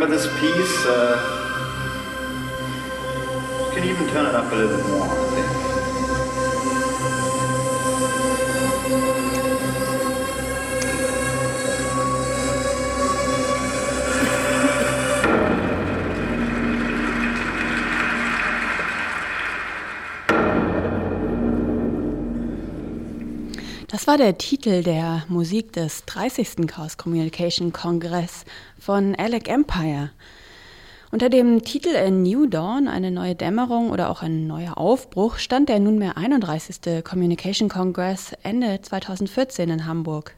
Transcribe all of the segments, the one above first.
remember this piece? Uh, you can even turn it up a little bit more, I think. War der Titel der Musik des 30. Chaos Communication Kongress von Alec Empire. Unter dem Titel A New Dawn, eine neue Dämmerung oder auch ein neuer Aufbruch, stand der nunmehr 31. Communication Congress Ende 2014 in Hamburg.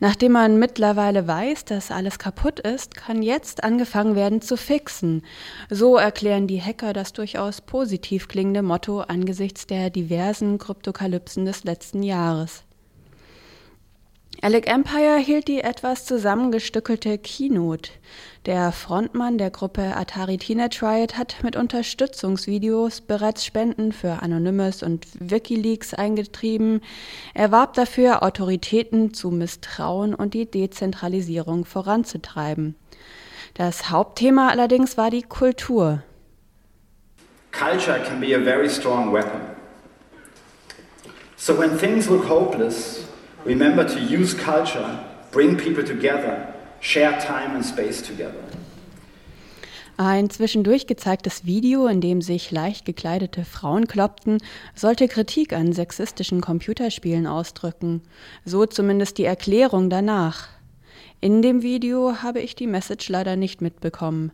Nachdem man mittlerweile weiß, dass alles kaputt ist, kann jetzt angefangen werden zu fixen. So erklären die Hacker das durchaus positiv klingende Motto angesichts der diversen Kryptokalypsen des letzten Jahres. Alec Empire hielt die etwas zusammengestückelte Keynote. Der Frontmann der Gruppe Atari Teenage Riot hat mit Unterstützungsvideos bereits Spenden für Anonymous und Wikileaks eingetrieben. Er warb dafür, Autoritäten zu misstrauen und die Dezentralisierung voranzutreiben. Das Hauptthema allerdings war die Kultur. Culture can be a very strong weapon. So when things look hopeless, Remember to use culture, bring people together, share time and space together. Ein zwischendurch gezeigtes Video, in dem sich leicht gekleidete Frauen kloppten, sollte Kritik an sexistischen Computerspielen ausdrücken. So zumindest die Erklärung danach. In dem Video habe ich die Message leider nicht mitbekommen.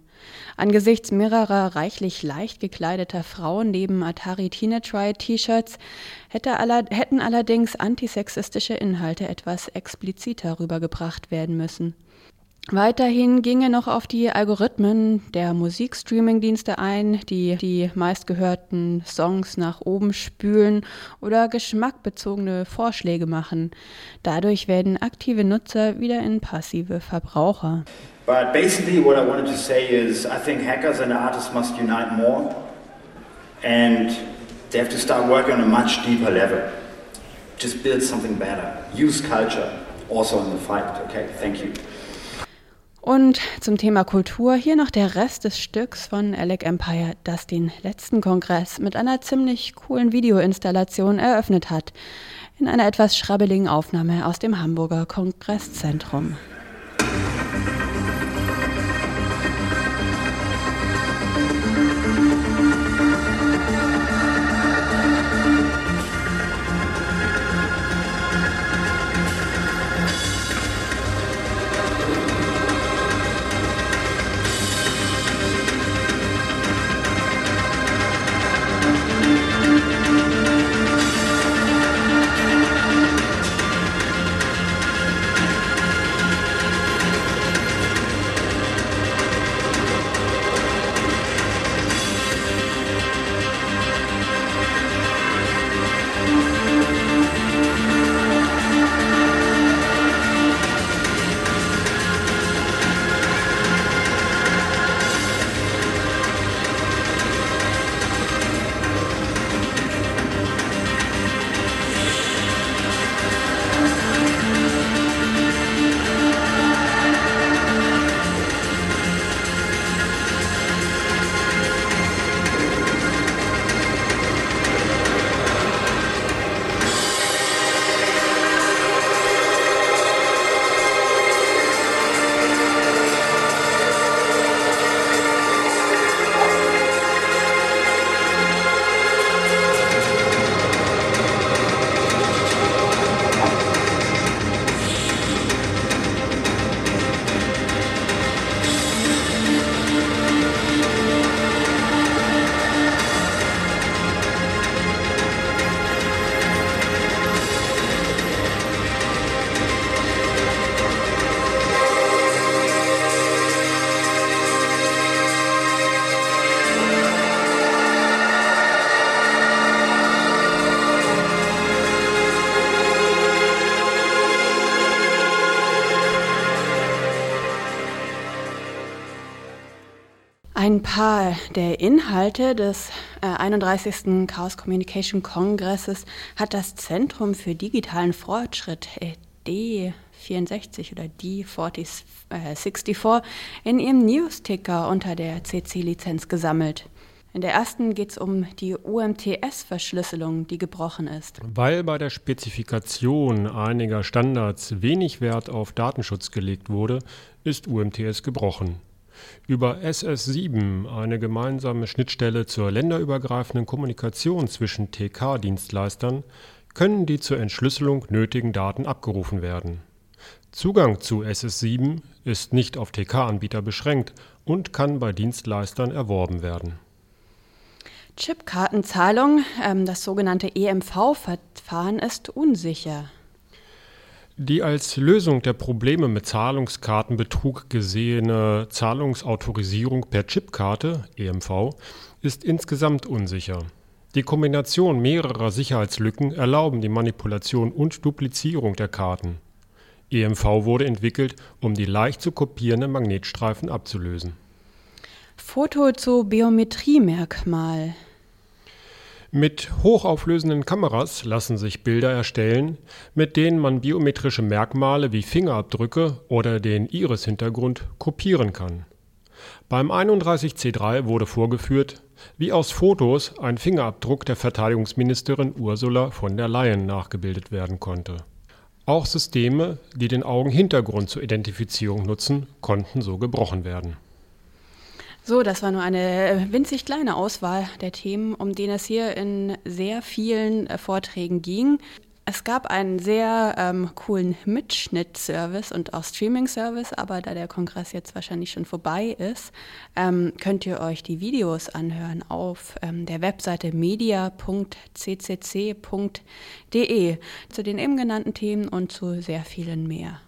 Angesichts mehrerer reichlich leicht gekleideter Frauen neben Atari Teenage T-Shirts hätte aller, hätten allerdings antisexistische Inhalte etwas expliziter rübergebracht werden müssen. Weiterhin ging er noch auf die Algorithmen der Musikstreaming-Dienste ein, die die meistgehörten Songs nach oben spülen oder geschmackbezogene Vorschläge machen. Dadurch werden aktive Nutzer wieder in passive Verbraucher. But basically what I wanted to say is I think hackers and artists must unite more and they have to start working on a much deeper level. Just build something better. Use culture also in the fight. Okay, thank you. Und zum Thema Kultur hier noch der Rest des Stücks von Alec Empire, das den letzten Kongress mit einer ziemlich coolen Videoinstallation eröffnet hat. In einer etwas schrabbeligen Aufnahme aus dem Hamburger Kongresszentrum. Ein paar der Inhalte des äh, 31. Chaos Communication Kongresses hat das Zentrum für digitalen Fortschritt äh, 64 oder die 40, äh, 64 in ihrem News-Ticker unter der CC-Lizenz gesammelt. In der ersten geht es um die UMTS-Verschlüsselung, die gebrochen ist. Weil bei der Spezifikation einiger Standards wenig Wert auf Datenschutz gelegt wurde, ist UMTS gebrochen. Über SS7, eine gemeinsame Schnittstelle zur länderübergreifenden Kommunikation zwischen TK-Dienstleistern, können die zur Entschlüsselung nötigen Daten abgerufen werden. Zugang zu SS7 ist nicht auf TK-Anbieter beschränkt und kann bei Dienstleistern erworben werden. Chipkartenzahlung, ähm, das sogenannte EMV-Verfahren, ist unsicher. Die als Lösung der Probleme mit Zahlungskartenbetrug gesehene Zahlungsautorisierung per Chipkarte, EMV, ist insgesamt unsicher. Die Kombination mehrerer Sicherheitslücken erlauben die Manipulation und Duplizierung der Karten. EMV wurde entwickelt, um die leicht zu kopierenden Magnetstreifen abzulösen. Foto zu Biometriemerkmal. Mit hochauflösenden Kameras lassen sich Bilder erstellen, mit denen man biometrische Merkmale wie Fingerabdrücke oder den Iris-Hintergrund kopieren kann. Beim 31C3 wurde vorgeführt, wie aus Fotos ein Fingerabdruck der Verteidigungsministerin Ursula von der Leyen nachgebildet werden konnte. Auch Systeme, die den Augenhintergrund zur Identifizierung nutzen, konnten so gebrochen werden. So, das war nur eine winzig kleine Auswahl der Themen, um die es hier in sehr vielen äh, Vorträgen ging. Es gab einen sehr ähm, coolen Mitschnitt-Service und auch Streaming-Service, aber da der Kongress jetzt wahrscheinlich schon vorbei ist, ähm, könnt ihr euch die Videos anhören auf ähm, der Webseite media.ccc.de zu den eben genannten Themen und zu sehr vielen mehr.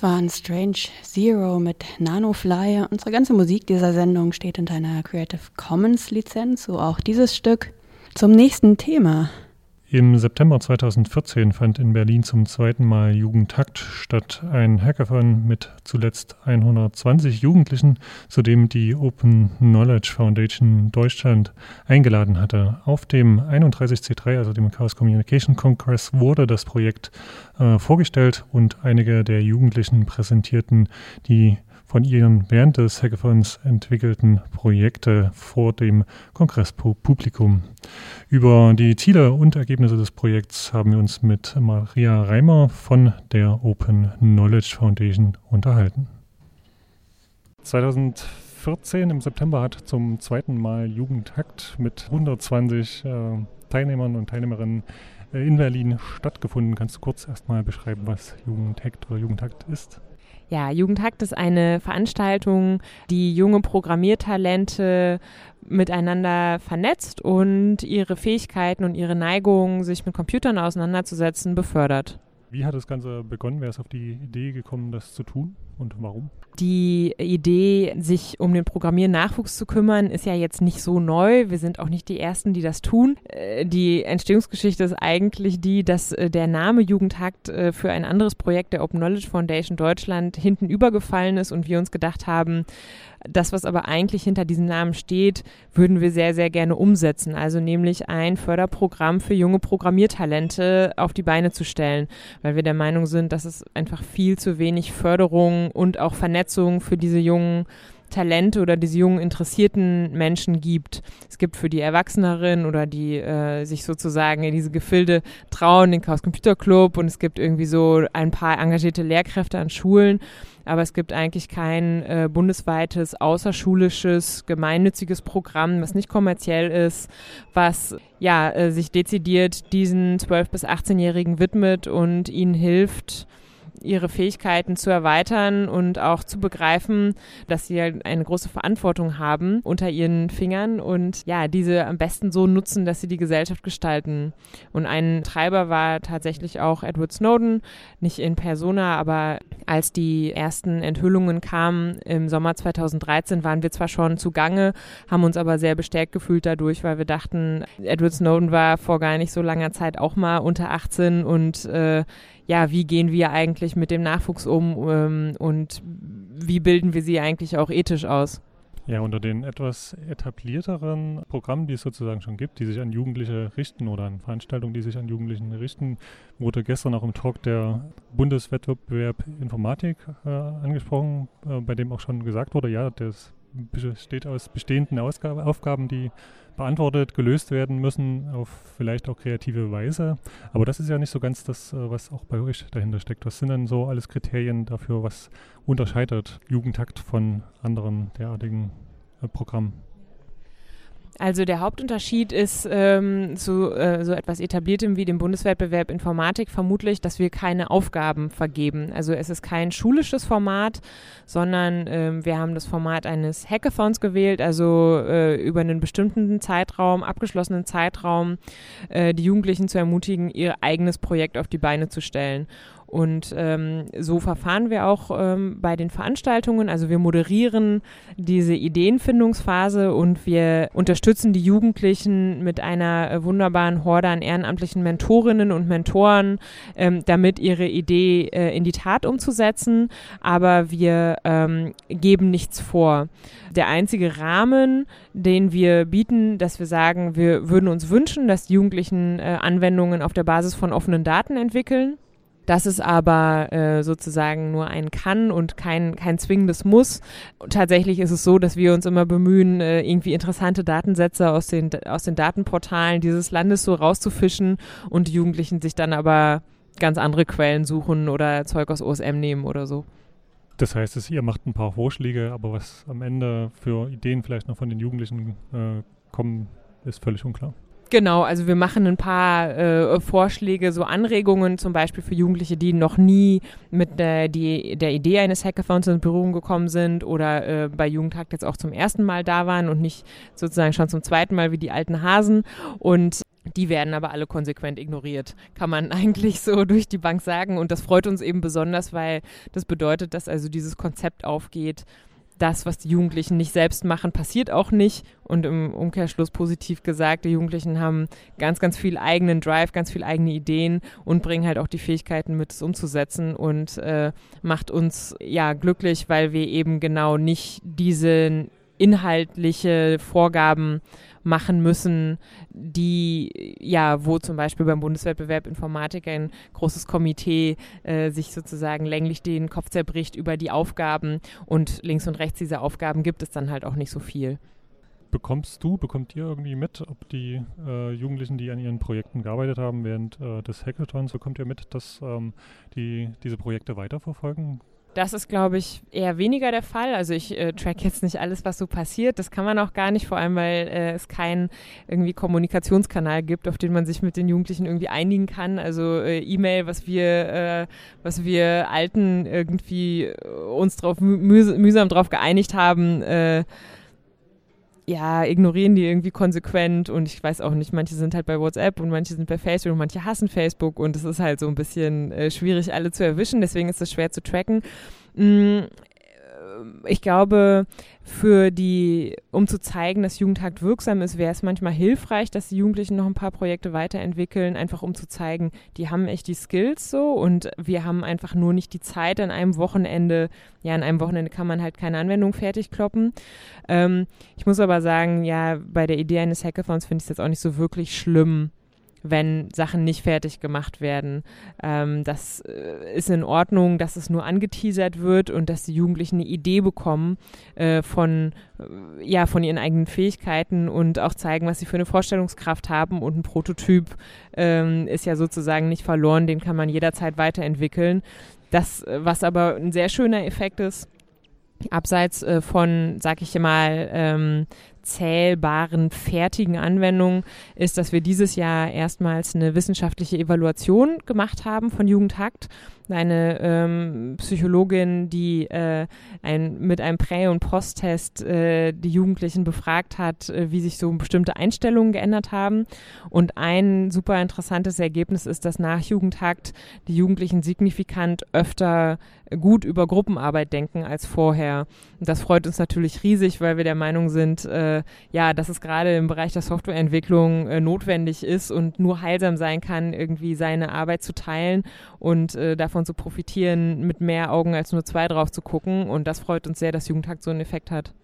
Das war ein Strange Zero mit Nanofly. Unsere ganze Musik dieser Sendung steht unter einer Creative Commons Lizenz, so auch dieses Stück. Zum nächsten Thema. Im September 2014 fand in Berlin zum zweiten Mal Jugendtakt statt, ein Hackathon mit zuletzt 120 Jugendlichen, zu dem die Open Knowledge Foundation Deutschland eingeladen hatte. Auf dem 31C3, also dem Chaos Communication Congress, wurde das Projekt äh, vorgestellt und einige der Jugendlichen präsentierten die von ihren während des Hackathons entwickelten Projekte vor dem Kongresspublikum. Über die Ziele und Ergebnisse des Projekts haben wir uns mit Maria Reimer von der Open Knowledge Foundation unterhalten. 2014 im September hat zum zweiten Mal Jugendhakt mit 120 äh, Teilnehmern und Teilnehmerinnen äh, in Berlin stattgefunden. Kannst du kurz erstmal beschreiben, was Jugendhakt oder Jugendhakt ist? Ja, Jugendhakt ist eine Veranstaltung, die junge Programmiertalente miteinander vernetzt und ihre Fähigkeiten und ihre Neigung, sich mit Computern auseinanderzusetzen, befördert. Wie hat das Ganze begonnen? Wer ist auf die Idee gekommen, das zu tun und warum? Die Idee, sich um den Programmiernachwuchs zu kümmern, ist ja jetzt nicht so neu. Wir sind auch nicht die Ersten, die das tun. Äh, die Entstehungsgeschichte ist eigentlich die, dass äh, der Name Jugendhakt äh, für ein anderes Projekt der Open Knowledge Foundation Deutschland hinten übergefallen ist und wir uns gedacht haben, das, was aber eigentlich hinter diesem Namen steht, würden wir sehr, sehr gerne umsetzen. Also nämlich ein Förderprogramm für junge Programmiertalente auf die Beine zu stellen, weil wir der Meinung sind, dass es einfach viel zu wenig Förderung und auch Vernetzung für diese jungen Talente oder diese jungen interessierten Menschen gibt. Es gibt für die Erwachseneren oder die äh, sich sozusagen in diese Gefilde trauen, den Chaos Computer Club und es gibt irgendwie so ein paar engagierte Lehrkräfte an Schulen. Aber es gibt eigentlich kein äh, bundesweites, außerschulisches, gemeinnütziges Programm, was nicht kommerziell ist, was ja äh, sich dezidiert diesen 12- bis 18-Jährigen widmet und ihnen hilft, ihre Fähigkeiten zu erweitern und auch zu begreifen, dass sie eine große Verantwortung haben unter ihren Fingern und ja, diese am besten so nutzen, dass sie die Gesellschaft gestalten. Und ein Treiber war tatsächlich auch Edward Snowden, nicht in persona, aber als die ersten Enthüllungen kamen im Sommer 2013, waren wir zwar schon zugange, haben uns aber sehr bestärkt gefühlt dadurch, weil wir dachten, Edward Snowden war vor gar nicht so langer Zeit auch mal unter 18 und äh, ja, wie gehen wir eigentlich mit dem Nachwuchs um ähm, und wie bilden wir sie eigentlich auch ethisch aus? Ja, unter den etwas etablierteren Programmen, die es sozusagen schon gibt, die sich an Jugendliche richten oder an Veranstaltungen, die sich an Jugendlichen richten, wurde gestern auch im Talk der Bundeswettbewerb Informatik äh, angesprochen, äh, bei dem auch schon gesagt wurde, ja, das besteht aus bestehenden Ausgabe, Aufgaben, die beantwortet, gelöst werden müssen, auf vielleicht auch kreative Weise. Aber das ist ja nicht so ganz das, äh, was auch bei euch dahinter steckt. Was sind denn so alles Kriterien dafür, was unterscheidet Jugendtakt von anderen derartigen äh, Programmen? Also der Hauptunterschied ist ähm, zu äh, so etwas Etabliertem wie dem Bundeswettbewerb Informatik vermutlich, dass wir keine Aufgaben vergeben. Also es ist kein schulisches Format, sondern ähm, wir haben das Format eines Hackathons gewählt, also äh, über einen bestimmten Zeitraum, abgeschlossenen Zeitraum, äh, die Jugendlichen zu ermutigen, ihr eigenes Projekt auf die Beine zu stellen. Und ähm, so verfahren wir auch ähm, bei den Veranstaltungen. Also wir moderieren diese Ideenfindungsphase und wir unterstützen die Jugendlichen mit einer äh, wunderbaren Horde an ehrenamtlichen Mentorinnen und Mentoren, ähm, damit ihre Idee äh, in die Tat umzusetzen. Aber wir ähm, geben nichts vor. Der einzige Rahmen, den wir bieten, dass wir sagen, wir würden uns wünschen, dass die Jugendlichen äh, Anwendungen auf der Basis von offenen Daten entwickeln. Das ist aber äh, sozusagen nur ein Kann und kein, kein zwingendes Muss. tatsächlich ist es so, dass wir uns immer bemühen, äh, irgendwie interessante Datensätze aus den, aus den Datenportalen dieses Landes so rauszufischen und die Jugendlichen sich dann aber ganz andere Quellen suchen oder Zeug aus OSM nehmen oder so. Das heißt, dass ihr macht ein paar Vorschläge, aber was am Ende für Ideen vielleicht noch von den Jugendlichen äh, kommen, ist völlig unklar. Genau, also wir machen ein paar äh, Vorschläge, so Anregungen zum Beispiel für Jugendliche, die noch nie mit der, die, der Idee eines Hackathons in Berührung gekommen sind oder äh, bei Jugendtag jetzt auch zum ersten Mal da waren und nicht sozusagen schon zum zweiten Mal wie die alten Hasen. Und Die werden aber alle konsequent ignoriert, kann man eigentlich so durch die Bank sagen. Und das freut uns eben besonders, weil das bedeutet, dass also dieses Konzept aufgeht, das, was die Jugendlichen nicht selbst machen, passiert auch nicht. Und im Umkehrschluss positiv gesagt, die Jugendlichen haben ganz, ganz viel eigenen Drive, ganz viel eigene Ideen und bringen halt auch die Fähigkeiten mit, es umzusetzen und äh, macht uns ja glücklich, weil wir eben genau nicht diese inhaltliche Vorgaben machen müssen, die ja, wo zum Beispiel beim Bundeswettbewerb Informatik ein großes Komitee äh, sich sozusagen länglich den Kopf zerbricht über die Aufgaben und links und rechts dieser Aufgaben gibt es dann halt auch nicht so viel. Bekommst du, bekommt ihr irgendwie mit, ob die äh, Jugendlichen, die an ihren Projekten gearbeitet haben während äh, des Hackathons, bekommt ihr mit, dass ähm, die diese Projekte weiterverfolgen? Das ist, glaube ich, eher weniger der Fall. Also ich äh, track jetzt nicht alles, was so passiert. Das kann man auch gar nicht, vor allem weil äh, es keinen irgendwie Kommunikationskanal gibt, auf den man sich mit den Jugendlichen irgendwie einigen kann. Also äh, E-Mail, was wir, äh, was wir Alten irgendwie äh, uns drauf mühs mühsam drauf geeinigt haben äh, ja, ignorieren die irgendwie konsequent und ich weiß auch nicht, manche sind halt bei WhatsApp und manche sind bei Facebook und manche hassen Facebook und es ist halt so ein bisschen äh, schwierig, alle zu erwischen, deswegen ist es schwer zu tracken. Ich glaube, für die, um zu zeigen, dass Jugendhakt wirksam ist, wäre es manchmal hilfreich, dass die Jugendlichen noch ein paar Projekte weiterentwickeln, einfach um zu zeigen, die haben echt die Skills so und wir haben einfach nur nicht die Zeit an einem Wochenende. Ja, an einem Wochenende kann man halt keine Anwendung fertig kloppen. Ähm, ich muss aber sagen, ja, bei der Idee eines Hackathons finde ich es jetzt auch nicht so wirklich schlimm, wenn Sachen nicht fertig gemacht werden. Ähm, das äh, ist in Ordnung, dass es nur angeteasert wird und dass die Jugendlichen eine Idee bekommen äh, von, äh, ja, von ihren eigenen Fähigkeiten und auch zeigen, was sie für eine Vorstellungskraft haben. Und ein Prototyp ähm, ist ja sozusagen nicht verloren, den kann man jederzeit weiterentwickeln. Das, äh, was aber ein sehr schöner Effekt ist, abseits äh, von, sag ich mal, ähm, zählbaren, fertigen Anwendungen ist, dass wir dieses Jahr erstmals eine wissenschaftliche Evaluation gemacht haben von Jugendhakt. Eine ähm, Psychologin, die äh, ein, mit einem Prä- und Posttest äh, die Jugendlichen befragt hat, äh, wie sich so bestimmte Einstellungen geändert haben. Und ein super interessantes Ergebnis ist, dass nach Jugendhakt die Jugendlichen signifikant öfter gut über Gruppenarbeit denken als vorher. Und das freut uns natürlich riesig, weil wir der Meinung sind, äh, ja, dass es gerade im Bereich der Softwareentwicklung äh, notwendig ist und nur heilsam sein kann, irgendwie seine Arbeit zu teilen und äh, davon zu profitieren, mit mehr Augen als nur zwei drauf zu gucken. Und das freut uns sehr, dass Jugendtag so einen Effekt hat.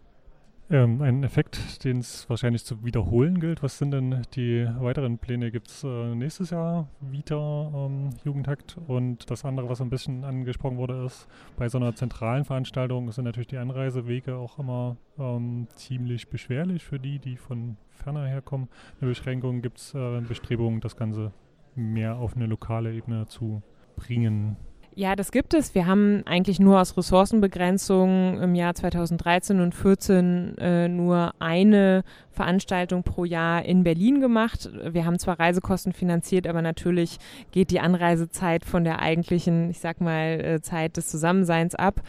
Ähm, ein Effekt, den es wahrscheinlich zu wiederholen gilt. Was sind denn die weiteren Pläne? Gibt es äh, nächstes Jahr wieder ähm, Jugendhakt? Und das andere, was ein bisschen angesprochen wurde, ist, bei so einer zentralen Veranstaltung sind natürlich die Anreisewege auch immer ähm, ziemlich beschwerlich für die, die von ferner herkommen. Eine Beschränkung gibt es äh, Bestrebungen, das Ganze mehr auf eine lokale Ebene zu bringen. Ja, das gibt es. Wir haben eigentlich nur aus Ressourcenbegrenzung im Jahr 2013 und 2014 äh, nur eine Veranstaltung pro Jahr in Berlin gemacht. Wir haben zwar Reisekosten finanziert, aber natürlich geht die Anreisezeit von der eigentlichen, ich sag mal, äh, Zeit des Zusammenseins ab.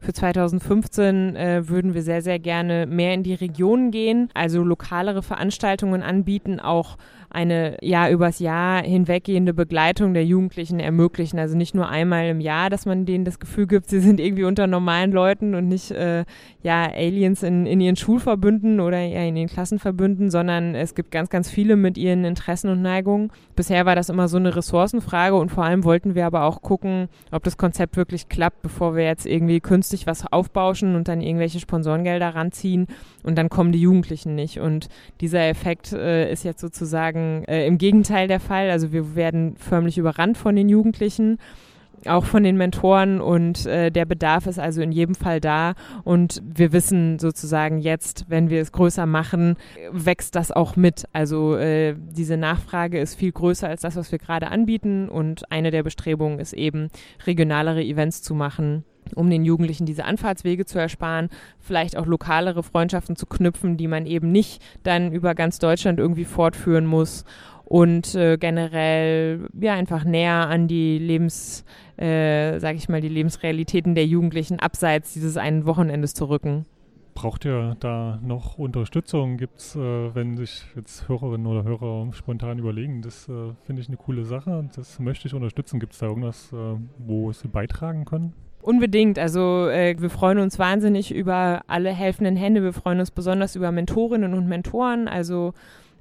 Für 2015 äh, würden wir sehr, sehr gerne mehr in die Regionen gehen, also lokalere Veranstaltungen anbieten, auch eine ja übers Jahr hinweggehende Begleitung der Jugendlichen ermöglichen. Also nicht nur einmal im Jahr, dass man denen das Gefühl gibt, sie sind irgendwie unter normalen Leuten und nicht äh, ja Aliens in, in ihren Schulverbünden oder ja, in ihren Klassenverbünden, sondern es gibt ganz, ganz viele mit ihren Interessen und Neigungen. Bisher war das immer so eine Ressourcenfrage und vor allem wollten wir aber auch gucken, ob das Konzept wirklich klappt, bevor wir jetzt irgendwie künstlich was aufbauschen und dann irgendwelche Sponsorengelder ranziehen und dann kommen die Jugendlichen nicht. Und dieser Effekt äh, ist jetzt sozusagen äh, im Gegenteil der Fall. Also wir werden förmlich überrannt von den Jugendlichen auch von den Mentoren und äh, der Bedarf ist also in jedem Fall da. Und wir wissen sozusagen jetzt, wenn wir es größer machen, wächst das auch mit. Also äh, diese Nachfrage ist viel größer als das, was wir gerade anbieten. Und eine der Bestrebungen ist eben regionalere Events zu machen um den Jugendlichen diese Anfahrtswege zu ersparen, vielleicht auch lokalere Freundschaften zu knüpfen, die man eben nicht dann über ganz Deutschland irgendwie fortführen muss und äh, generell ja einfach näher an die Lebens, äh, sag ich mal, die Lebensrealitäten der Jugendlichen abseits dieses einen Wochenendes zu rücken. braucht ihr da noch Unterstützung? Gibt es, äh, wenn sich jetzt Hörerinnen oder Hörer spontan überlegen, das äh, finde ich eine coole Sache, das möchte ich unterstützen, gibt es da irgendwas, äh, wo sie beitragen können? Unbedingt. Also äh, wir freuen uns wahnsinnig über alle helfenden Hände. Wir freuen uns besonders über Mentorinnen und Mentoren, also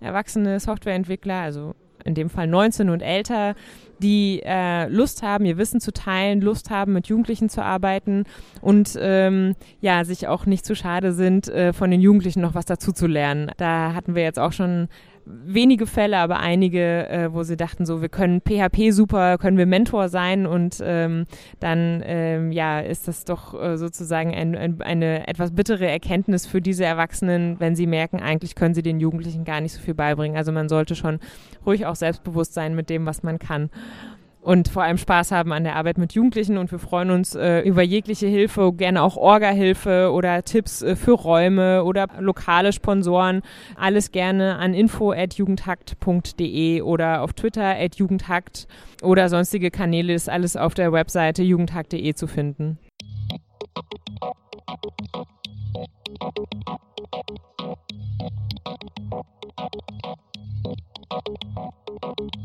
erwachsene Softwareentwickler, also in dem Fall 19 und älter, die äh, Lust haben, ihr Wissen zu teilen, Lust haben, mit Jugendlichen zu arbeiten und ähm, ja, sich auch nicht zu schade sind, äh, von den Jugendlichen noch was dazu zu lernen. Da hatten wir jetzt auch schon wenige Fälle, aber einige, äh, wo sie dachten, so, wir können PHP super, können wir Mentor sein und ähm, dann ähm, ja, ist das doch äh, sozusagen ein, ein, eine etwas bittere Erkenntnis für diese Erwachsenen, wenn sie merken, eigentlich können sie den Jugendlichen gar nicht so viel beibringen. Also man sollte schon ruhig auch selbstbewusst sein mit dem, was man kann und vor allem Spaß haben an der Arbeit mit Jugendlichen und wir freuen uns äh, über jegliche Hilfe, gerne auch Orga-Hilfe oder Tipps äh, für Räume oder lokale Sponsoren. Alles gerne an info@jugendhakt.de oder auf Twitter at jugendhakt oder sonstige Kanäle ist alles auf der Webseite jugendhakt.de zu finden. Thank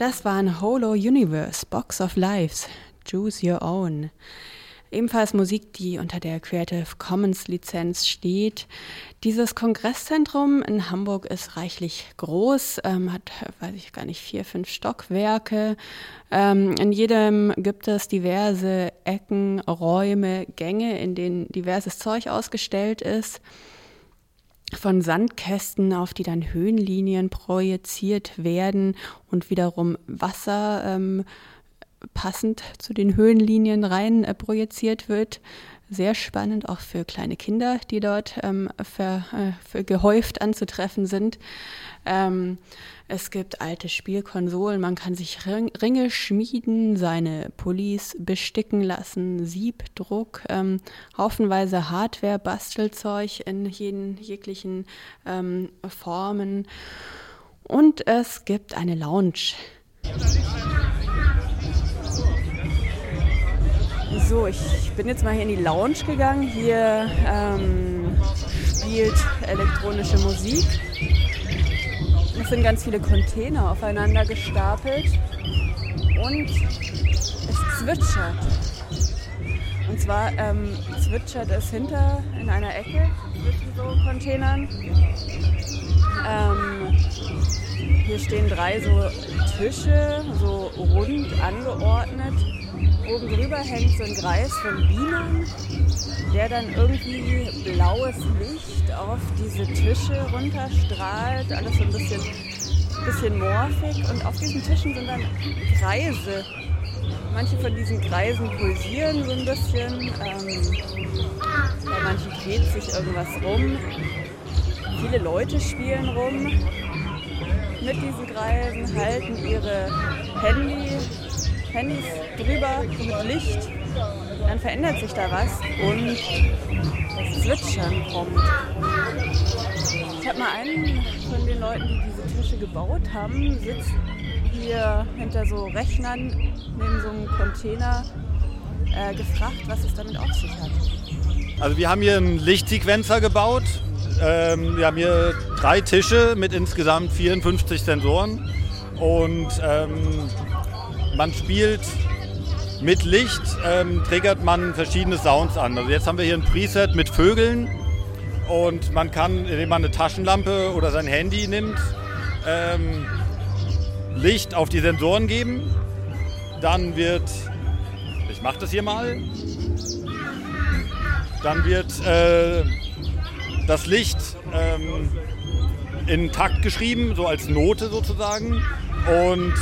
Das war ein Holo Universe, Box of Lives, Choose Your Own. Ebenfalls Musik, die unter der Creative Commons Lizenz steht. Dieses Kongresszentrum in Hamburg ist reichlich groß, ähm, hat, weiß ich gar nicht, vier, fünf Stockwerke. Ähm, in jedem gibt es diverse Ecken, Räume, Gänge, in denen diverses Zeug ausgestellt ist von Sandkästen, auf die dann Höhenlinien projiziert werden und wiederum Wasser ähm, passend zu den Höhenlinien rein äh, projiziert wird. Sehr spannend auch für kleine Kinder, die dort ähm, für, äh, für gehäuft anzutreffen sind. Ähm, es gibt alte Spielkonsolen, man kann sich Ringe schmieden, seine Pullis besticken lassen, Siebdruck, ähm, haufenweise Hardware, Bastelzeug in jeden, jeglichen ähm, Formen. Und es gibt eine Lounge. So, ich bin jetzt mal hier in die Lounge gegangen. Hier ähm, spielt elektronische Musik. Es sind ganz viele Container aufeinander gestapelt und es zwitschert. Und zwar ähm, zwitschert es hinter in einer Ecke zwischen so Containern. Ähm, hier stehen drei so Tische, so rund angeordnet. Oben drüber hängt so ein Kreis von Bienen, der dann irgendwie blaues Licht auf diese Tische runterstrahlt. Alles so ein bisschen, bisschen morphig. Und auf diesen Tischen sind dann Kreise. Manche von diesen Kreisen pulsieren so ein bisschen. Ähm, bei manchen dreht sich irgendwas rum. Viele Leute spielen rum mit diesen Kreisen, halten ihre Handy Handys drüber mit Licht, dann verändert sich da was und das Zwitschern kommt. Ich habe mal einen von den Leuten, die diese Tische gebaut haben, sitzt hier hinter so Rechnern neben so einem Container äh, gefragt, was es damit auf sich hat. Also wir haben hier einen Lichtsequenzer gebaut. Ähm, wir haben hier drei Tische mit insgesamt 54 Sensoren und ähm, man spielt mit Licht, ähm, triggert man verschiedene Sounds an. Also jetzt haben wir hier ein Preset mit Vögeln und man kann, indem man eine Taschenlampe oder sein Handy nimmt, ähm, Licht auf die Sensoren geben. Dann wird, ich mache das hier mal, dann wird äh, das Licht ähm, in Takt geschrieben, so als Note sozusagen. Und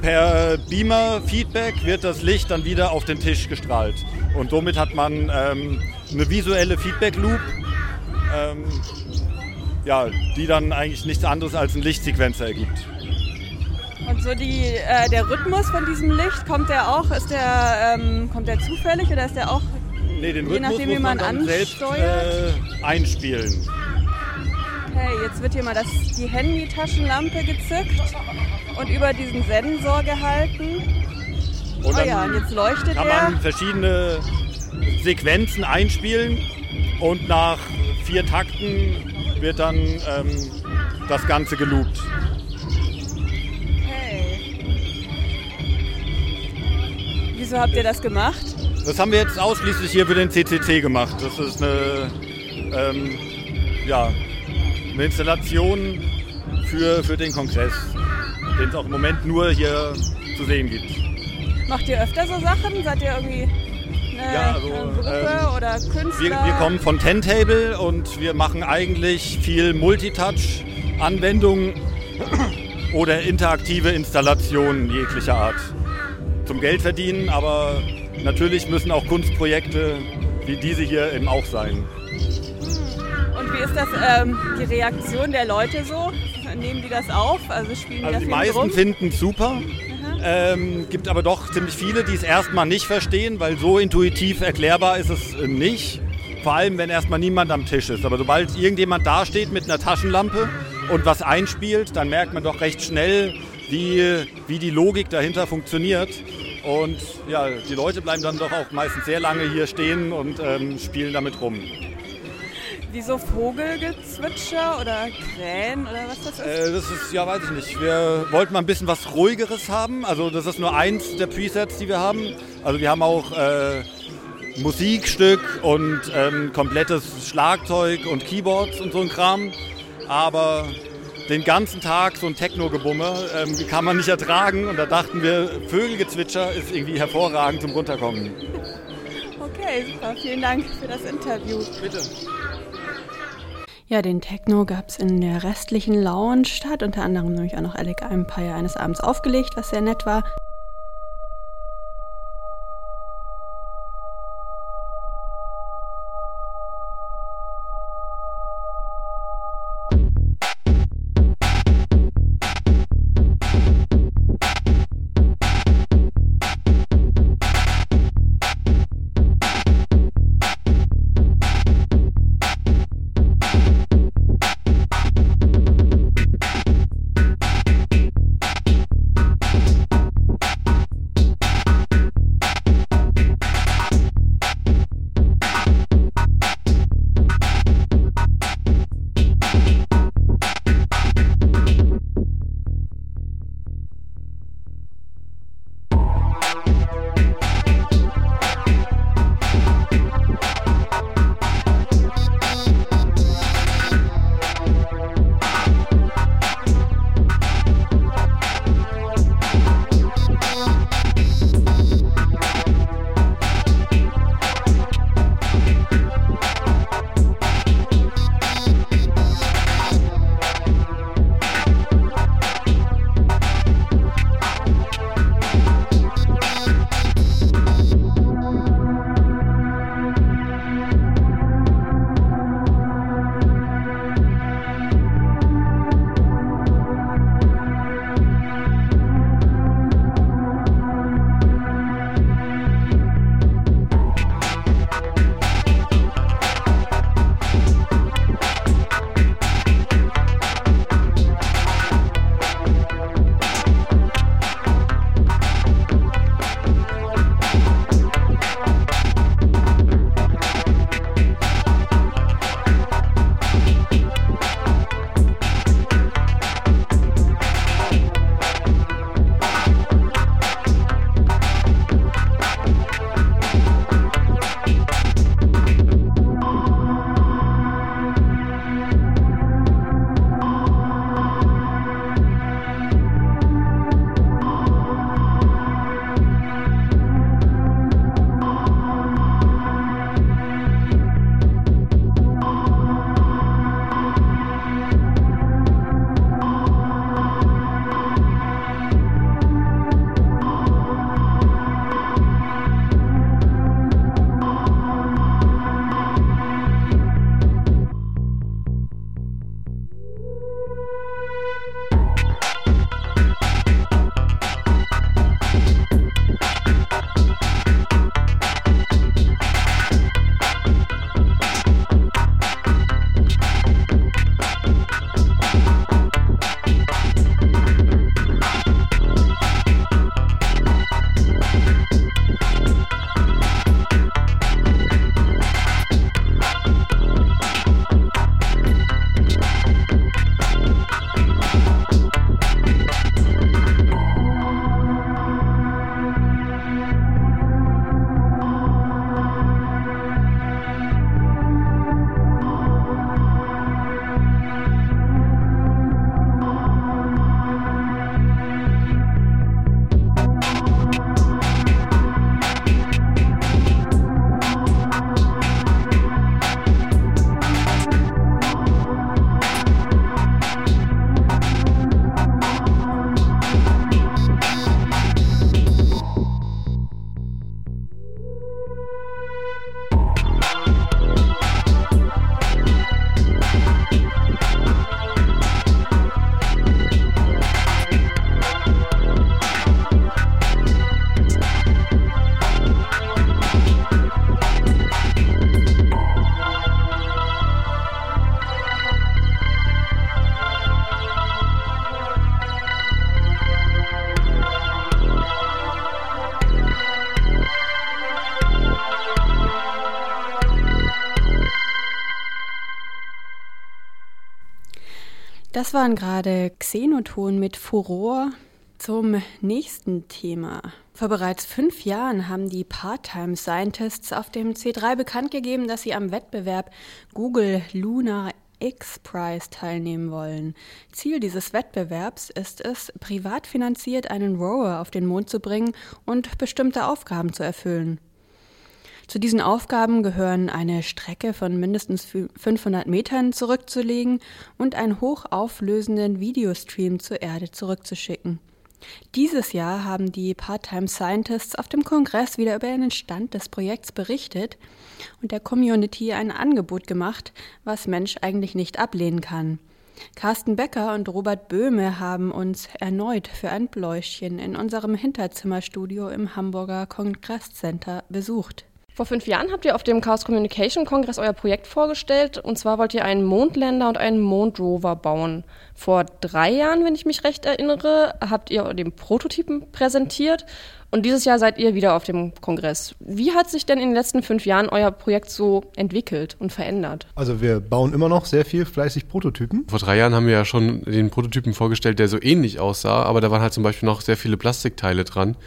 per Beamer-Feedback wird das Licht dann wieder auf den Tisch gestrahlt. Und somit hat man ähm, eine visuelle Feedback-Loop, ähm, ja, die dann eigentlich nichts anderes als ein Lichtsequenzer ergibt. Und so die, äh, der Rhythmus von diesem Licht, kommt der auch, ist der, ähm, kommt der zufällig oder ist der auch, nee, den je Rhythmus nachdem, wie man, man ansteuert? Selbst, äh, einspielen. Okay, jetzt wird hier mal das, die Handy-Taschenlampe gezückt und über diesen Sensor gehalten. Und oh ja, und jetzt leuchtet kann er. Man verschiedene Sequenzen einspielen und nach vier Takten wird dann ähm, das Ganze geloopt. Wieso habt ihr das gemacht? Das haben wir jetzt ausschließlich hier für den CCC gemacht. Das ist eine, ähm, ja, eine Installation für, für den Kongress den es auch im Moment nur hier zu sehen gibt. Macht ihr öfter so Sachen? Seid ihr irgendwie eine, ja, also, Gruppe ähm, oder Künstler? Wir, wir kommen von Tentable und wir machen eigentlich viel Multitouch-Anwendungen oder interaktive Installationen jeglicher Art. Zum Geld verdienen, aber natürlich müssen auch Kunstprojekte wie diese hier eben auch sein. Wie ist das, ähm, die Reaktion der Leute so? nehmen die das auf? Also spielen also die die meisten finden es super. Ähm, gibt aber doch ziemlich viele, die es erstmal nicht verstehen, weil so intuitiv erklärbar ist es äh, nicht. Vor allem, wenn erstmal niemand am Tisch ist. Aber sobald irgendjemand dasteht mit einer Taschenlampe und was einspielt, dann merkt man doch recht schnell, wie, wie die Logik dahinter funktioniert. Und ja, die Leute bleiben dann doch auch meistens sehr lange hier stehen und ähm, spielen damit rum. Wie so Vogelgezwitscher oder Krähen oder was das ist? Äh, das ist, ja, weiß ich nicht. Wir wollten mal ein bisschen was Ruhigeres haben. Also das ist nur eins der Presets, die wir haben. Also wir haben auch äh, Musikstück und ähm, komplettes Schlagzeug und Keyboards und so ein Kram. Aber den ganzen Tag so ein Techno-Gebumme ähm, kann man nicht ertragen. Und da dachten wir, Vögelgezwitscher ist irgendwie hervorragend zum Runterkommen. Okay, super. Vielen Dank für das Interview. Bitte. Ja, den Techno gab es in der restlichen Lounge. Hat unter anderem nämlich auch noch Alec Empire eines Abends aufgelegt, was sehr nett war. Das waren gerade Xenoton mit Furor zum nächsten Thema. Vor bereits fünf Jahren haben die Part-Time Scientists auf dem C3 bekannt gegeben, dass sie am Wettbewerb Google Lunar X-Prize teilnehmen wollen. Ziel dieses Wettbewerbs ist es, privat finanziert einen Rover auf den Mond zu bringen und bestimmte Aufgaben zu erfüllen. Zu diesen Aufgaben gehören eine Strecke von mindestens 500 Metern zurückzulegen und einen hochauflösenden Videostream zur Erde zurückzuschicken. Dieses Jahr haben die Part-Time Scientists auf dem Kongress wieder über den Stand des Projekts berichtet und der Community ein Angebot gemacht, was Mensch eigentlich nicht ablehnen kann. Carsten Becker und Robert Böhme haben uns erneut für ein Bläuschen in unserem Hinterzimmerstudio im Hamburger Kongresscenter besucht. Vor fünf Jahren habt ihr auf dem Chaos Communication Kongress euer Projekt vorgestellt. Und zwar wollt ihr einen Mondländer und einen Mondrover bauen. Vor drei Jahren, wenn ich mich recht erinnere, habt ihr den Prototypen präsentiert. Und dieses Jahr seid ihr wieder auf dem Kongress. Wie hat sich denn in den letzten fünf Jahren euer Projekt so entwickelt und verändert? Also wir bauen immer noch sehr viel fleißig Prototypen. Vor drei Jahren haben wir ja schon den Prototypen vorgestellt, der so ähnlich aussah, aber da waren halt zum Beispiel noch sehr viele Plastikteile dran.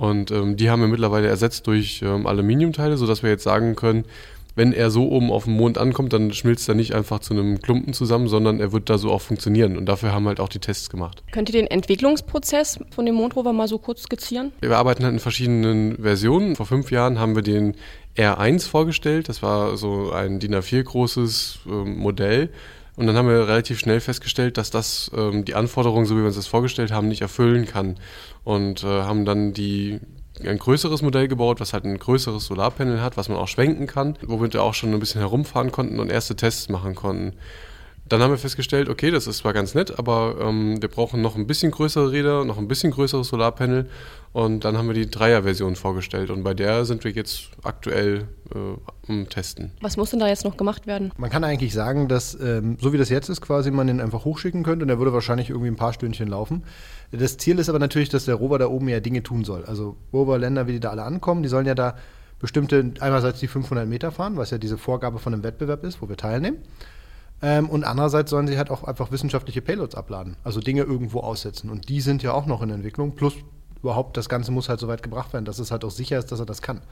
Und ähm, die haben wir mittlerweile ersetzt durch ähm, Aluminiumteile, sodass wir jetzt sagen können, wenn er so oben auf dem Mond ankommt, dann schmilzt er nicht einfach zu einem Klumpen zusammen, sondern er wird da so auch funktionieren. Und dafür haben wir halt auch die Tests gemacht. Könnt ihr den Entwicklungsprozess von dem Mondrover mal so kurz skizzieren? Wir arbeiten halt in verschiedenen Versionen. Vor fünf Jahren haben wir den R1 vorgestellt. Das war so ein DIN A4 großes äh, Modell und dann haben wir relativ schnell festgestellt, dass das ähm, die Anforderungen, so wie wir uns das vorgestellt haben, nicht erfüllen kann. Und äh, haben dann die, ein größeres Modell gebaut, was halt ein größeres Solarpanel hat, was man auch schwenken kann, womit wir auch schon ein bisschen herumfahren konnten und erste Tests machen konnten. Dann haben wir festgestellt, okay, das ist zwar ganz nett, aber ähm, wir brauchen noch ein bisschen größere Räder, noch ein bisschen größeres Solarpanel und dann haben wir die Dreier-Version vorgestellt und bei der sind wir jetzt aktuell äh, am Testen. Was muss denn da jetzt noch gemacht werden? Man kann eigentlich sagen, dass ähm, so wie das jetzt ist, quasi man den einfach hochschicken könnte und der würde wahrscheinlich irgendwie ein paar Stündchen laufen. Das Ziel ist aber natürlich, dass der Rover da oben ja Dinge tun soll. Also Rover-Länder, wie die da alle ankommen, die sollen ja da bestimmte, einerseits die 500 Meter fahren, was ja diese Vorgabe von einem Wettbewerb ist, wo wir teilnehmen. Ähm, und andererseits sollen sie halt auch einfach wissenschaftliche Payloads abladen, also Dinge irgendwo aussetzen. Und die sind ja auch noch in Entwicklung. Plus überhaupt, das Ganze muss halt so weit gebracht werden, dass es halt auch sicher ist, dass er das kann.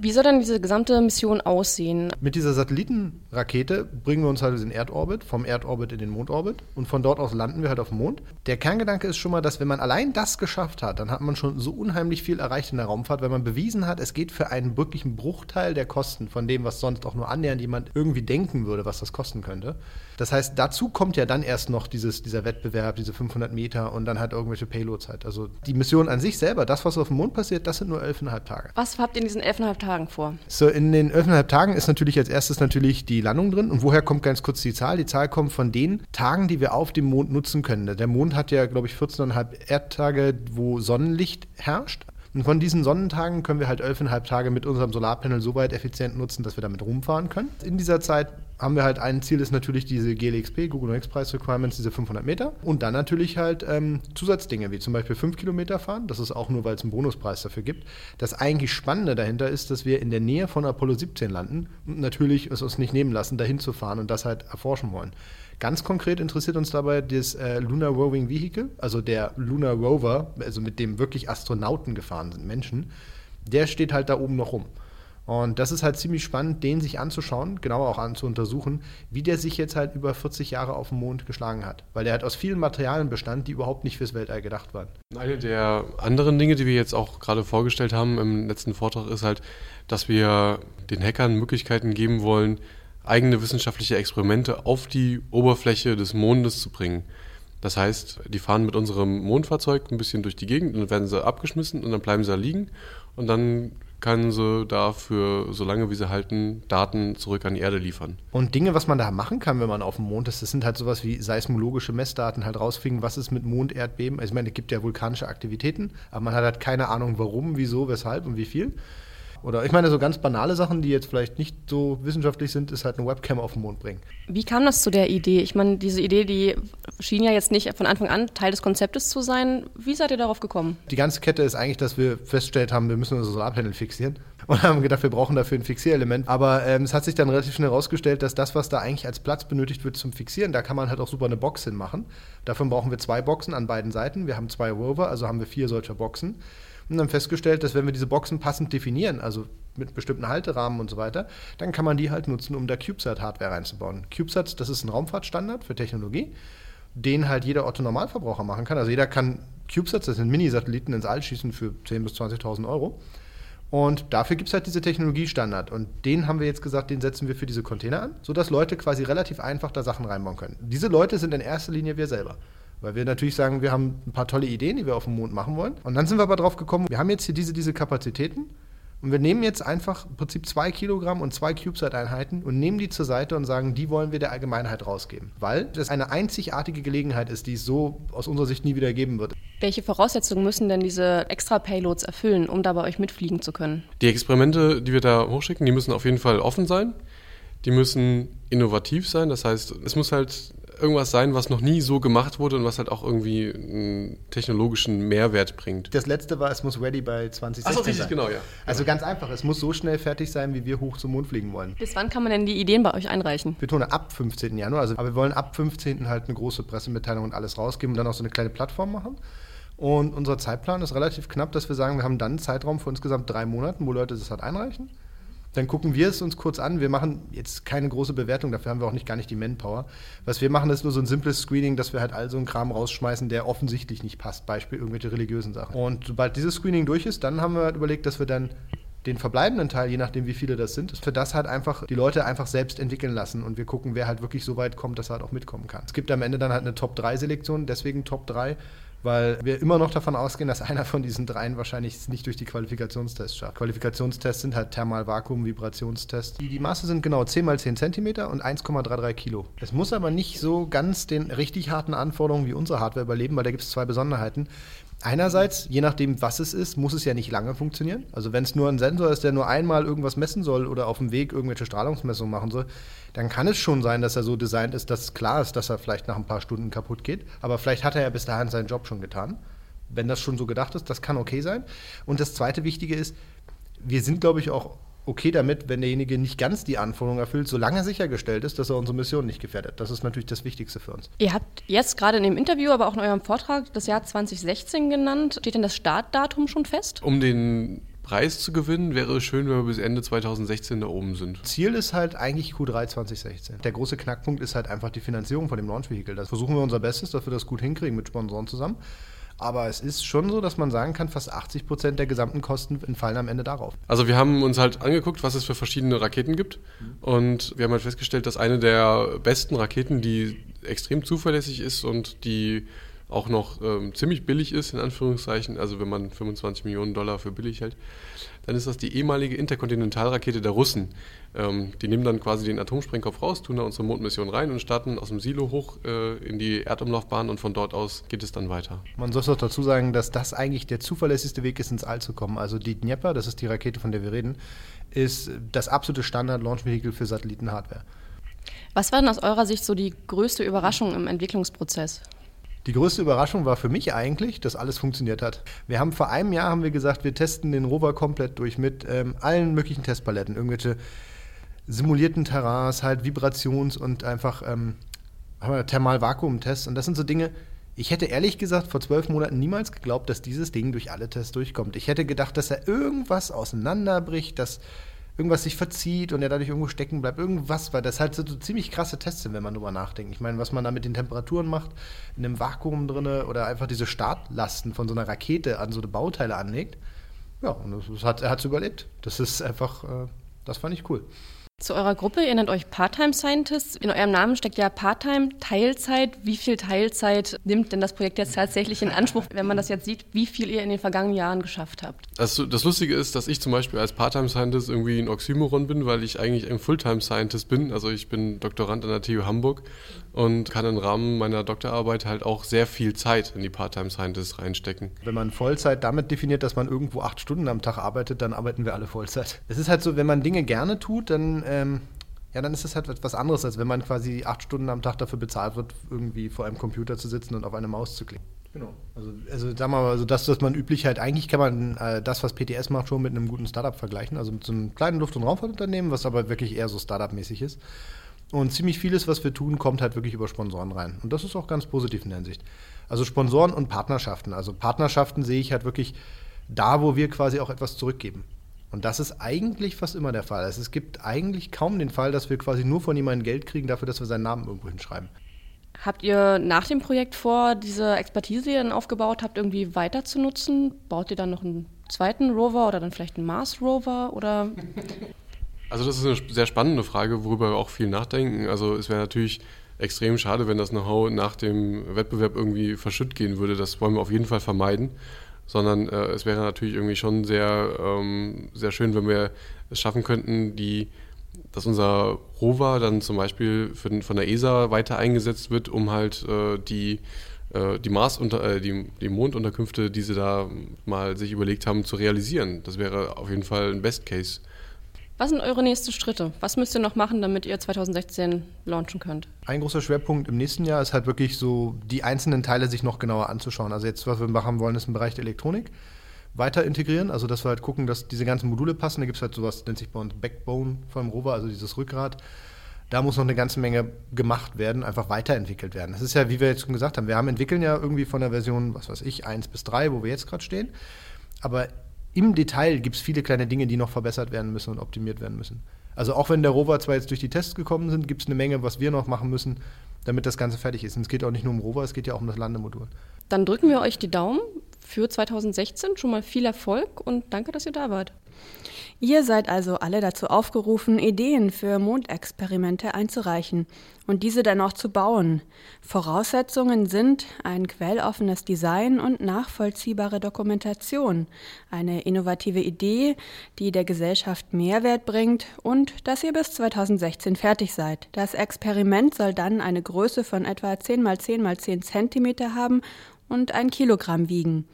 Wie soll dann diese gesamte Mission aussehen? Mit dieser Satellitenrakete bringen wir uns halt in den Erdorbit, vom Erdorbit in den Mondorbit und von dort aus landen wir halt auf dem Mond. Der Kerngedanke ist schon mal, dass wenn man allein das geschafft hat, dann hat man schon so unheimlich viel erreicht in der Raumfahrt, weil man bewiesen hat, es geht für einen wirklichen Bruchteil der Kosten von dem, was sonst auch nur annähernd jemand irgendwie denken würde, was das kosten könnte. Das heißt, dazu kommt ja dann erst noch dieses, dieser Wettbewerb, diese 500 Meter und dann halt irgendwelche Payloads halt. Also die Mission an sich selber, das, was auf dem Mond passiert, das sind nur elfeinhalb Tage. Was habt ihr in diesen elfeinhalb Tagen vor? So, in den elfeinhalb Tagen ist natürlich als erstes natürlich die Landung drin. Und woher kommt ganz kurz die Zahl? Die Zahl kommt von den Tagen, die wir auf dem Mond nutzen können. Der Mond hat ja, glaube ich, 14,5 Erdtage, wo Sonnenlicht herrscht. Und von diesen Sonnentagen können wir halt elfeinhalb Tage mit unserem Solarpanel so weit effizient nutzen, dass wir damit rumfahren können. In dieser Zeit haben wir halt ein Ziel, ist natürlich diese GLXP, Google X Price Requirements, diese 500 Meter. Und dann natürlich halt ähm, Zusatzdinge, wie zum Beispiel 5 Kilometer fahren. Das ist auch nur, weil es einen Bonuspreis dafür gibt. Das eigentlich Spannende dahinter ist, dass wir in der Nähe von Apollo 17 landen und natürlich es uns nicht nehmen lassen, dahin zu fahren und das halt erforschen wollen. Ganz konkret interessiert uns dabei das äh, Lunar Roving Vehicle, also der Lunar Rover, also mit dem wirklich Astronauten gefahren sind, Menschen. Der steht halt da oben noch rum. Und das ist halt ziemlich spannend, den sich anzuschauen, genauer auch an zu untersuchen, wie der sich jetzt halt über 40 Jahre auf dem Mond geschlagen hat. Weil der halt aus vielen Materialien bestand, die überhaupt nicht fürs Weltall gedacht waren. Eine der anderen Dinge, die wir jetzt auch gerade vorgestellt haben im letzten Vortrag, ist halt, dass wir den Hackern Möglichkeiten geben wollen, eigene wissenschaftliche Experimente auf die Oberfläche des Mondes zu bringen. Das heißt, die fahren mit unserem Mondfahrzeug ein bisschen durch die Gegend und dann werden sie abgeschmissen und dann bleiben sie da liegen und dann können sie dafür, solange wie sie halten, Daten zurück an die Erde liefern. Und Dinge, was man da machen kann, wenn man auf dem Mond ist, das sind halt sowas wie seismologische Messdaten, halt rausfinden, was ist mit Monderdbeben. Also ich meine, es gibt ja vulkanische Aktivitäten, aber man hat halt keine Ahnung, warum, wieso, weshalb und wie viel. Oder ich meine, so ganz banale Sachen, die jetzt vielleicht nicht so wissenschaftlich sind, ist halt eine Webcam auf den Mond bringen. Wie kam das zu der Idee? Ich meine, diese Idee, die schien ja jetzt nicht von Anfang an Teil des Konzeptes zu sein. Wie seid ihr darauf gekommen? Die ganze Kette ist eigentlich, dass wir festgestellt haben, wir müssen unser Solarpanel fixieren und haben gedacht, wir brauchen dafür ein Fixierelement. Aber ähm, es hat sich dann relativ schnell herausgestellt, dass das, was da eigentlich als Platz benötigt wird zum Fixieren, da kann man halt auch super eine Box hinmachen. Davon brauchen wir zwei Boxen an beiden Seiten. Wir haben zwei Rover, also haben wir vier solcher Boxen und haben festgestellt, dass wenn wir diese Boxen passend definieren, also mit bestimmten Halterahmen und so weiter, dann kann man die halt nutzen, um da CubeSat-Hardware reinzubauen. CubeSat, das ist ein Raumfahrtstandard für Technologie, den halt jeder Otto-Normalverbraucher machen kann. Also jeder kann CubeSats, das sind Mini-Satelliten, ins All schießen für 10.000 bis 20.000 Euro. Und dafür gibt es halt diese Technologiestandard. Und den haben wir jetzt gesagt, den setzen wir für diese Container an, sodass Leute quasi relativ einfach da Sachen reinbauen können. Diese Leute sind in erster Linie wir selber. Weil wir natürlich sagen, wir haben ein paar tolle Ideen, die wir auf dem Mond machen wollen. Und dann sind wir aber drauf gekommen, wir haben jetzt hier diese, diese Kapazitäten. Und wir nehmen jetzt einfach im Prinzip zwei Kilogramm und zwei CubeSat-Einheiten und nehmen die zur Seite und sagen, die wollen wir der Allgemeinheit rausgeben. Weil das eine einzigartige Gelegenheit ist, die es so aus unserer Sicht nie wieder geben wird. Welche Voraussetzungen müssen denn diese extra Payloads erfüllen, um da bei euch mitfliegen zu können? Die Experimente, die wir da hochschicken, die müssen auf jeden Fall offen sein. Die müssen innovativ sein. Das heißt, es muss halt irgendwas sein, was noch nie so gemacht wurde und was halt auch irgendwie einen technologischen Mehrwert bringt. Das letzte war, es muss ready bei 2016 Achso, richtig, sein. genau, ja. Also ganz einfach, es muss so schnell fertig sein, wie wir hoch zum Mond fliegen wollen. Bis wann kann man denn die Ideen bei euch einreichen? Wir tun ab 15. Januar, also, aber wir wollen ab 15. halt eine große Pressemitteilung und alles rausgeben und dann auch so eine kleine Plattform machen. Und unser Zeitplan ist relativ knapp, dass wir sagen, wir haben dann einen Zeitraum von insgesamt drei Monaten, wo Leute das halt einreichen. Dann gucken wir es uns kurz an. Wir machen jetzt keine große Bewertung, dafür haben wir auch nicht gar nicht die Manpower. Was wir machen, ist nur so ein simples Screening, dass wir halt all so einen Kram rausschmeißen, der offensichtlich nicht passt. Beispiel irgendwelche religiösen Sachen. Und sobald dieses Screening durch ist, dann haben wir halt überlegt, dass wir dann den verbleibenden Teil, je nachdem wie viele das sind, für das halt einfach die Leute einfach selbst entwickeln lassen und wir gucken, wer halt wirklich so weit kommt, dass er halt auch mitkommen kann. Es gibt am Ende dann halt eine Top-3-Selektion, deswegen Top 3, weil wir immer noch davon ausgehen, dass einer von diesen dreien wahrscheinlich nicht durch die Qualifikationstests schafft. Qualifikationstests sind halt Thermal-Vakuum, Vibrationstests. Die, die Maße sind genau 10 mal 10 cm und 1,33 Kilo. Es muss aber nicht so ganz den richtig harten Anforderungen wie unsere Hardware überleben, weil da gibt es zwei Besonderheiten. Einerseits, je nachdem, was es ist, muss es ja nicht lange funktionieren. Also wenn es nur ein Sensor ist, der nur einmal irgendwas messen soll oder auf dem Weg irgendwelche Strahlungsmessungen machen soll, dann kann es schon sein, dass er so designt ist, dass klar ist, dass er vielleicht nach ein paar Stunden kaputt geht. Aber vielleicht hat er ja bis dahin seinen Job schon getan. Wenn das schon so gedacht ist, das kann okay sein. Und das zweite Wichtige ist, wir sind, glaube ich, auch okay damit, wenn derjenige nicht ganz die Anforderungen erfüllt, solange sichergestellt ist, dass er unsere Mission nicht gefährdet. Das ist natürlich das Wichtigste für uns. Ihr habt jetzt gerade in dem Interview, aber auch in eurem Vortrag das Jahr 2016 genannt. Steht denn das Startdatum schon fest? Um den Preis zu gewinnen, wäre es schön, wenn wir bis Ende 2016 da oben sind. Ziel ist halt eigentlich Q3 2016. Der große Knackpunkt ist halt einfach die Finanzierung von dem Launch Vehicle. Da versuchen wir unser Bestes, dass wir das gut hinkriegen mit Sponsoren zusammen. Aber es ist schon so, dass man sagen kann, fast 80 Prozent der gesamten Kosten entfallen am Ende darauf. Also wir haben uns halt angeguckt, was es für verschiedene Raketen gibt. Und wir haben halt festgestellt, dass eine der besten Raketen, die extrem zuverlässig ist und die auch noch ähm, ziemlich billig ist, in Anführungszeichen, also wenn man 25 Millionen Dollar für billig hält, dann ist das die ehemalige Interkontinentalrakete der Russen. Ähm, die nehmen dann quasi den Atomsprengkopf raus, tun da unsere Mondmission rein und starten aus dem Silo hoch äh, in die Erdumlaufbahn und von dort aus geht es dann weiter. Man soll auch dazu sagen, dass das eigentlich der zuverlässigste Weg ist, ins All zu kommen. Also die Dnieper, das ist die Rakete, von der wir reden, ist das absolute Standard-Launch-Vehicle für Satelliten-Hardware. Was war denn aus eurer Sicht so die größte Überraschung im Entwicklungsprozess? Die größte Überraschung war für mich eigentlich, dass alles funktioniert hat. Wir haben vor einem Jahr haben wir gesagt, wir testen den Rover komplett durch mit ähm, allen möglichen Testpaletten, irgendwelche simulierten Terrains, halt Vibrations- und einfach ähm, Thermal-Vakuum-Tests. Und das sind so Dinge, ich hätte ehrlich gesagt vor zwölf Monaten niemals geglaubt, dass dieses Ding durch alle Tests durchkommt. Ich hätte gedacht, dass er irgendwas auseinanderbricht, dass irgendwas sich verzieht und er dadurch irgendwo stecken bleibt. Irgendwas, weil das halt so, so ziemlich krasse Tests sind, wenn man drüber nachdenkt. Ich meine, was man da mit den Temperaturen macht, in einem Vakuum drin oder einfach diese Startlasten von so einer Rakete an so Bauteile anlegt. Ja, und das hat, er hat es überlebt. Das ist einfach, äh, das fand ich cool. Zu eurer Gruppe, ihr nennt euch Part-Time Scientists. In eurem Namen steckt ja Part-Time, Teilzeit. Wie viel Teilzeit nimmt denn das Projekt jetzt tatsächlich in Anspruch, wenn man das jetzt sieht, wie viel ihr in den vergangenen Jahren geschafft habt? Also das Lustige ist, dass ich zum Beispiel als Part-Time Scientist irgendwie ein Oxymoron bin, weil ich eigentlich ein Fulltime Scientist bin. Also ich bin Doktorand an der TU Hamburg und kann im Rahmen meiner Doktorarbeit halt auch sehr viel Zeit in die Part-Time Scientists reinstecken. Wenn man Vollzeit damit definiert, dass man irgendwo acht Stunden am Tag arbeitet, dann arbeiten wir alle Vollzeit. Es ist halt so, wenn man Dinge gerne tut, dann ähm, ja, dann ist es halt etwas anderes, als wenn man quasi acht Stunden am Tag dafür bezahlt wird, irgendwie vor einem Computer zu sitzen und auf eine Maus zu klicken. Genau. Also, also sagen wir mal, also das, was man üblich halt, eigentlich kann man äh, das, was PTS macht, schon mit einem guten Startup vergleichen. Also mit so einem kleinen Luft- und Raumfahrtunternehmen, was aber wirklich eher so Startup-mäßig ist. Und ziemlich vieles, was wir tun, kommt halt wirklich über Sponsoren rein. Und das ist auch ganz positiv in der Hinsicht. Also Sponsoren und Partnerschaften. Also Partnerschaften sehe ich halt wirklich da, wo wir quasi auch etwas zurückgeben. Und das ist eigentlich fast immer der Fall. Also es gibt eigentlich kaum den Fall, dass wir quasi nur von jemandem Geld kriegen dafür, dass wir seinen Namen irgendwo hinschreiben. Habt ihr nach dem Projekt vor, diese Expertise, die ihr dann aufgebaut habt, irgendwie weiter zu nutzen? Baut ihr dann noch einen zweiten Rover oder dann vielleicht einen Mars Rover oder? Also das ist eine sehr spannende Frage, worüber wir auch viel nachdenken. Also es wäre natürlich extrem schade, wenn das Know-how nach dem Wettbewerb irgendwie verschütt gehen würde. Das wollen wir auf jeden Fall vermeiden sondern äh, es wäre natürlich irgendwie schon sehr, ähm, sehr schön, wenn wir es schaffen könnten, die, dass unser Rover dann zum Beispiel für, von der ESA weiter eingesetzt wird, um halt äh, die, äh, die, Mars unter, äh, die, die Mondunterkünfte, die sie da mal sich überlegt haben, zu realisieren. Das wäre auf jeden Fall ein Best Case. Was sind eure nächsten Schritte? Was müsst ihr noch machen, damit ihr 2016 launchen könnt? Ein großer Schwerpunkt im nächsten Jahr ist halt wirklich so, die einzelnen Teile sich noch genauer anzuschauen. Also jetzt, was wir machen wollen, ist im Bereich der Elektronik weiter integrieren. Also dass wir halt gucken, dass diese ganzen Module passen. Da gibt es halt sowas, nennt sich bei uns Backbone vom Rover, also dieses Rückgrat. Da muss noch eine ganze Menge gemacht werden, einfach weiterentwickelt werden. Das ist ja, wie wir jetzt schon gesagt haben, wir haben entwickeln ja irgendwie von der Version, was weiß ich, 1 bis 3, wo wir jetzt gerade stehen. Aber im Detail gibt es viele kleine Dinge, die noch verbessert werden müssen und optimiert werden müssen. Also auch wenn der Rover zwar jetzt durch die Tests gekommen sind, gibt es eine Menge, was wir noch machen müssen, damit das Ganze fertig ist. Und es geht auch nicht nur um Rover, es geht ja auch um das Landemodul. Dann drücken wir euch die Daumen für 2016. Schon mal viel Erfolg und danke, dass ihr da wart. Ihr seid also alle dazu aufgerufen, Ideen für Mondexperimente einzureichen und diese dann auch zu bauen. Voraussetzungen sind ein quelloffenes Design und nachvollziehbare Dokumentation, eine innovative Idee, die der Gesellschaft Mehrwert bringt und dass ihr bis 2016 fertig seid. Das Experiment soll dann eine Größe von etwa 10 x 10 x 10 Zentimeter haben und ein Kilogramm wiegen.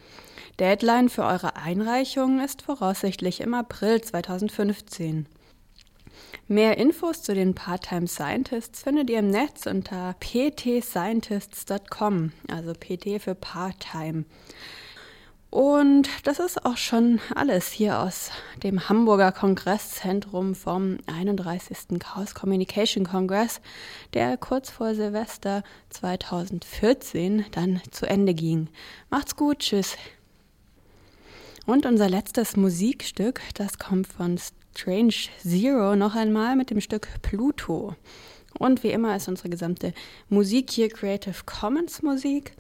Deadline für eure Einreichung ist voraussichtlich im April 2015. Mehr Infos zu den Part-Time Scientists findet ihr im Netz unter ptscientists.com, also PT für Part-Time. Und das ist auch schon alles hier aus dem Hamburger Kongresszentrum vom 31. Chaos Communication Congress, der kurz vor Silvester 2014 dann zu Ende ging. Macht's gut, tschüss. Und unser letztes Musikstück, das kommt von Strange Zero noch einmal mit dem Stück Pluto. Und wie immer ist unsere gesamte Musik hier Creative Commons Musik.